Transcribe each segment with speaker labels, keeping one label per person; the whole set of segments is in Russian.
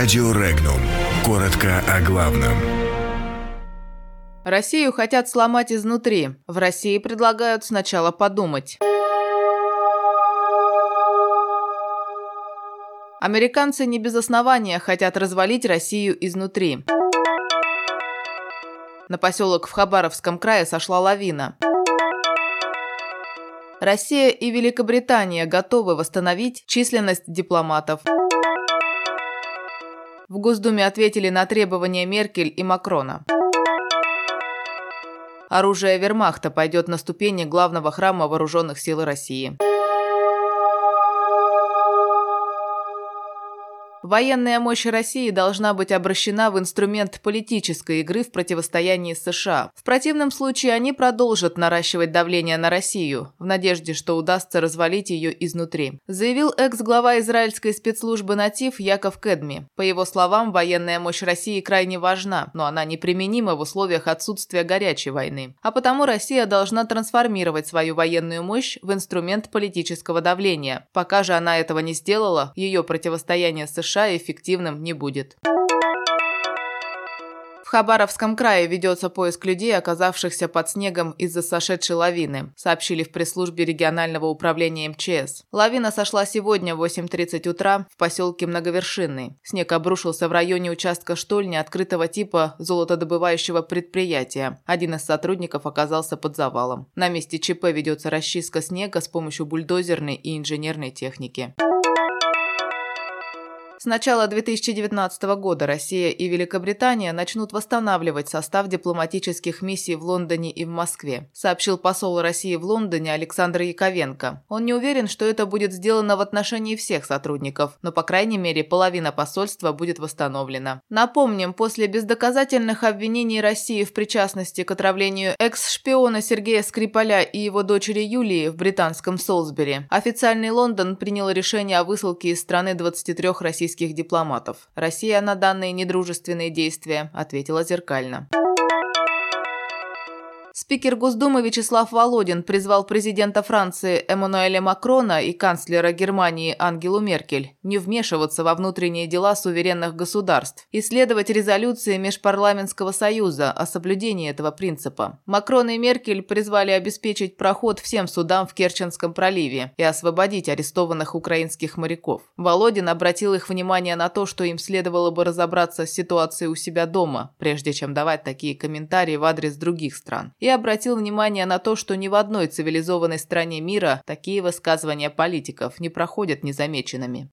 Speaker 1: Радио Регнум. Коротко о главном.
Speaker 2: Россию хотят сломать изнутри. В России предлагают сначала подумать. Американцы не без основания хотят развалить Россию изнутри. На поселок в Хабаровском крае сошла лавина. Россия и Великобритания готовы восстановить численность дипломатов. В Госдуме ответили на требования Меркель и Макрона. Оружие вермахта пойдет на ступени главного храма вооруженных сил России. Военная мощь России должна быть обращена в инструмент политической игры в противостоянии США. В противном случае они продолжат наращивать давление на Россию, в надежде, что удастся развалить ее изнутри, заявил экс-глава израильской спецслужбы «Натив» Яков Кедми. По его словам, военная мощь России крайне важна, но она неприменима в условиях отсутствия горячей войны. А потому Россия должна трансформировать свою военную мощь в инструмент политического давления. Пока же она этого не сделала, ее противостояние с США эффективным не будет. В Хабаровском крае ведется поиск людей, оказавшихся под снегом из-за сошедшей лавины, сообщили в пресс-службе регионального управления МЧС. Лавина сошла сегодня в 8.30 утра в поселке Многовершинный. Снег обрушился в районе участка штольни открытого типа золотодобывающего предприятия. Один из сотрудников оказался под завалом. На месте ЧП ведется расчистка снега с помощью бульдозерной и инженерной техники. С начала 2019 года Россия и Великобритания начнут восстанавливать состав дипломатических миссий в Лондоне и в Москве, сообщил посол России в Лондоне Александр Яковенко. Он не уверен, что это будет сделано в отношении всех сотрудников, но, по крайней мере, половина посольства будет восстановлена. Напомним, после бездоказательных обвинений России в причастности к отравлению экс-шпиона Сергея Скрипаля и его дочери Юлии в британском Солсбери, официальный Лондон принял решение о высылке из страны 23 российских российских дипломатов. Россия на данные недружественные действия ответила зеркально. Спикер Госдумы Вячеслав Володин призвал президента Франции Эммануэля Макрона и канцлера Германии Ангелу Меркель не вмешиваться во внутренние дела суверенных государств и следовать резолюции Межпарламентского союза о соблюдении этого принципа. Макрон и Меркель призвали обеспечить проход всем судам в Керченском проливе и освободить арестованных украинских моряков. Володин обратил их внимание на то, что им следовало бы разобраться с ситуацией у себя дома, прежде чем давать такие комментарии в адрес других стран. И обратил внимание на то, что ни в одной цивилизованной стране мира такие высказывания политиков не проходят незамеченными.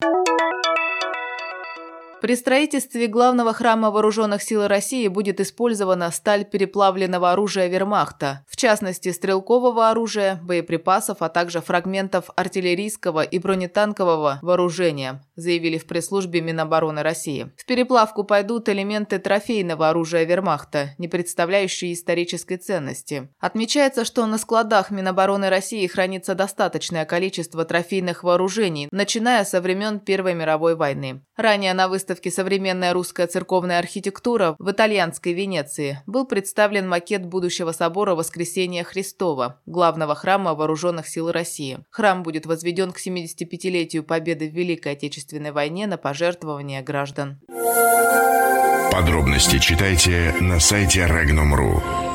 Speaker 2: При строительстве главного храма вооруженных сил России будет использована сталь переплавленного оружия вермахта, в частности стрелкового оружия, боеприпасов, а также фрагментов артиллерийского и бронетанкового вооружения, заявили в пресс-службе Минобороны России. В переплавку пойдут элементы трофейного оружия вермахта, не представляющие исторической ценности. Отмечается, что на складах Минобороны России хранится достаточное количество трофейных вооружений, начиная со времен Первой мировой войны. Ранее на выставке «Современная русская церковная архитектура» в итальянской Венеции был представлен макет будущего собора Воскресения Христова, главного храма Вооруженных сил России. Храм будет возведен к 75-летию победы в Великой Отечественной войне на пожертвования граждан.
Speaker 1: Подробности читайте на сайте Regnum.ru.